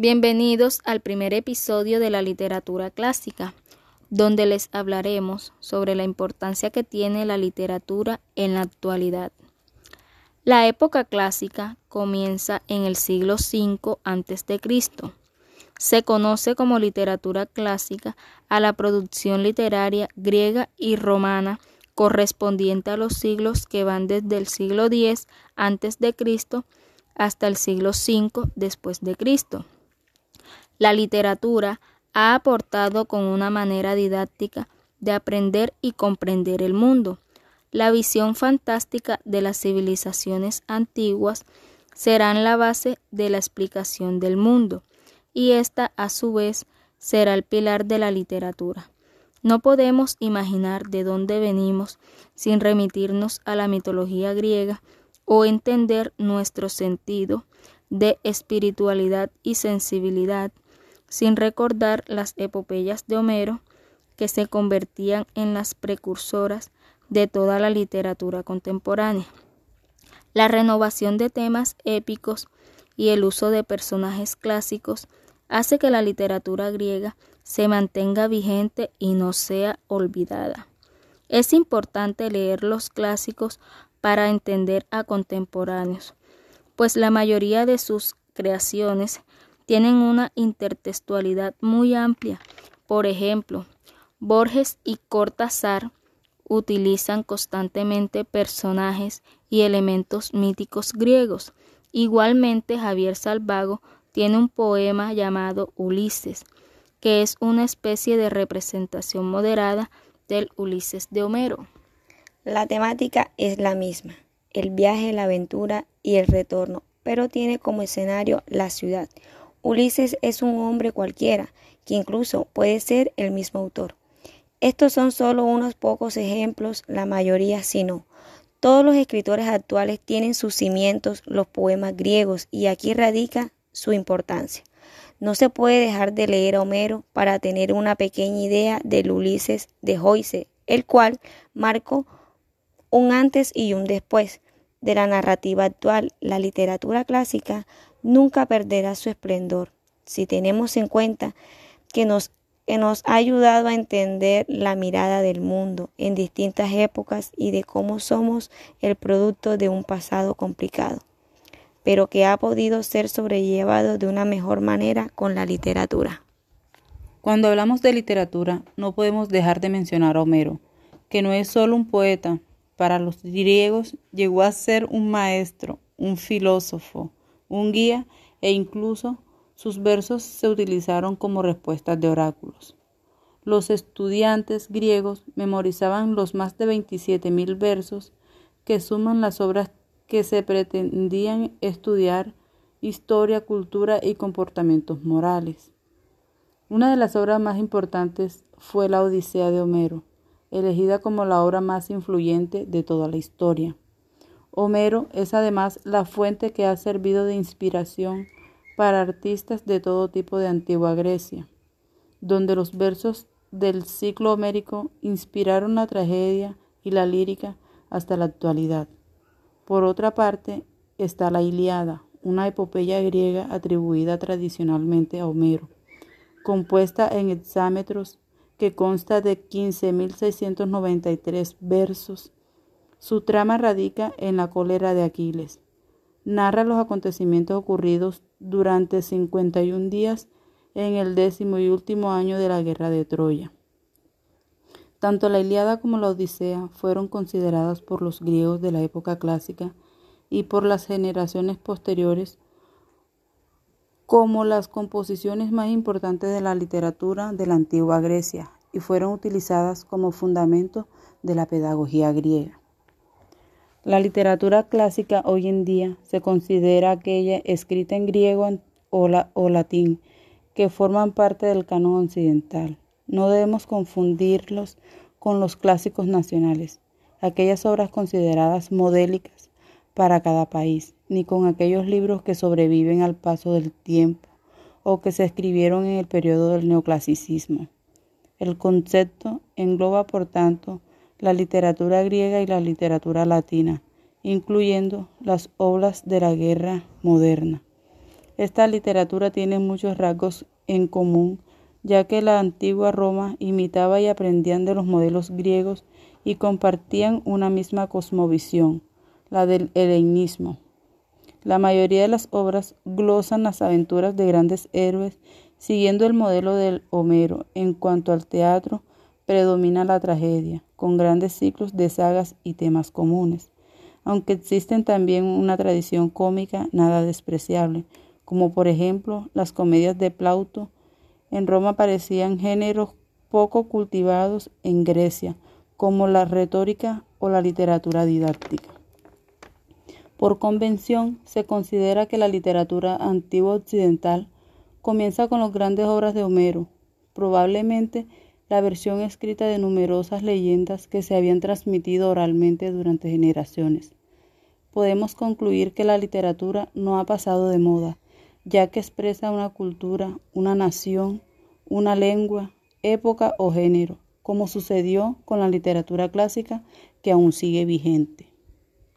Bienvenidos al primer episodio de la literatura clásica, donde les hablaremos sobre la importancia que tiene la literatura en la actualidad. La época clásica comienza en el siglo V a.C. Se conoce como literatura clásica a la producción literaria griega y romana correspondiente a los siglos que van desde el siglo X a.C. hasta el siglo V después de Cristo. La literatura ha aportado con una manera didáctica de aprender y comprender el mundo la visión fantástica de las civilizaciones antiguas serán la base de la explicación del mundo, y esta a su vez será el pilar de la literatura. No podemos imaginar de dónde venimos sin remitirnos a la mitología griega o entender nuestro sentido de espiritualidad y sensibilidad sin recordar las epopeyas de Homero que se convertían en las precursoras de toda la literatura contemporánea. La renovación de temas épicos y el uso de personajes clásicos hace que la literatura griega se mantenga vigente y no sea olvidada. Es importante leer los clásicos para entender a contemporáneos, pues la mayoría de sus creaciones tienen una intertextualidad muy amplia. Por ejemplo, Borges y Cortázar utilizan constantemente personajes y elementos míticos griegos. Igualmente, Javier Salvago tiene un poema llamado Ulises, que es una especie de representación moderada del Ulises de Homero. La temática es la misma, el viaje, la aventura y el retorno, pero tiene como escenario la ciudad. Ulises es un hombre cualquiera, que incluso puede ser el mismo autor. Estos son solo unos pocos ejemplos, la mayoría sí no. Todos los escritores actuales tienen sus cimientos los poemas griegos y aquí radica su importancia. No se puede dejar de leer a Homero para tener una pequeña idea del Ulises de Joyce, el cual marcó un antes y un después de la narrativa actual. La literatura clásica nunca perderá su esplendor si tenemos en cuenta que nos ha ayudado a entender la mirada del mundo en distintas épocas y de cómo somos el producto de un pasado complicado, pero que ha podido ser sobrellevado de una mejor manera con la literatura. Cuando hablamos de literatura, no podemos dejar de mencionar a Homero, que no es solo un poeta, para los griegos llegó a ser un maestro, un filósofo, un guía e incluso sus versos se utilizaron como respuestas de oráculos. Los estudiantes griegos memorizaban los más de 27.000 versos que suman las obras que se pretendían estudiar historia, cultura y comportamientos morales. Una de las obras más importantes fue la Odisea de Homero, elegida como la obra más influyente de toda la historia. Homero es además la fuente que ha servido de inspiración para artistas de todo tipo de antigua Grecia, donde los versos del ciclo homérico inspiraron la tragedia y la lírica hasta la actualidad. Por otra parte, está la Iliada, una epopeya griega atribuida tradicionalmente a Homero, compuesta en hexámetros que consta de 15.693 versos. Su trama radica en la cólera de Aquiles. Narra los acontecimientos ocurridos durante 51 días en el décimo y último año de la guerra de Troya. Tanto la Iliada como la Odisea fueron consideradas por los griegos de la época clásica y por las generaciones posteriores como las composiciones más importantes de la literatura de la antigua Grecia y fueron utilizadas como fundamento de la pedagogía griega. La literatura clásica hoy en día se considera aquella escrita en griego o, latín que forman parte del canon occidental. No debemos confundirlos con los clásicos nacionales, aquellas obras consideradas modélicas para cada país, ni con aquellos libros que sobreviven al paso del tiempo o que se escribieron en el periodo del neoclasicismo. El concepto engloba, por tanto, la literatura griega y la literatura latina, incluyendo las obras de la guerra moderna. Esta literatura tiene muchos rasgos en común, ya que la antigua Roma imitaba y aprendían de los modelos griegos y compartían una misma cosmovisión, la del helenismo. La mayoría de las obras glosan las aventuras de grandes héroes siguiendo el modelo del Homero. En cuanto al teatro, predomina la tragedia, con grandes ciclos de sagas y temas comunes, aunque existen también una tradición cómica nada despreciable, como por ejemplo las comedias de Plauto. En Roma parecían géneros poco cultivados en Grecia, como la retórica o la literatura didáctica. Por convención, se considera que la literatura antigua occidental comienza con las grandes obras de Homero, probablemente la versión escrita de numerosas leyendas que se habían transmitido oralmente durante generaciones. Podemos concluir que la literatura no ha pasado de moda, ya que expresa una cultura, una nación, una lengua, época o género, como sucedió con la literatura clásica que aún sigue vigente.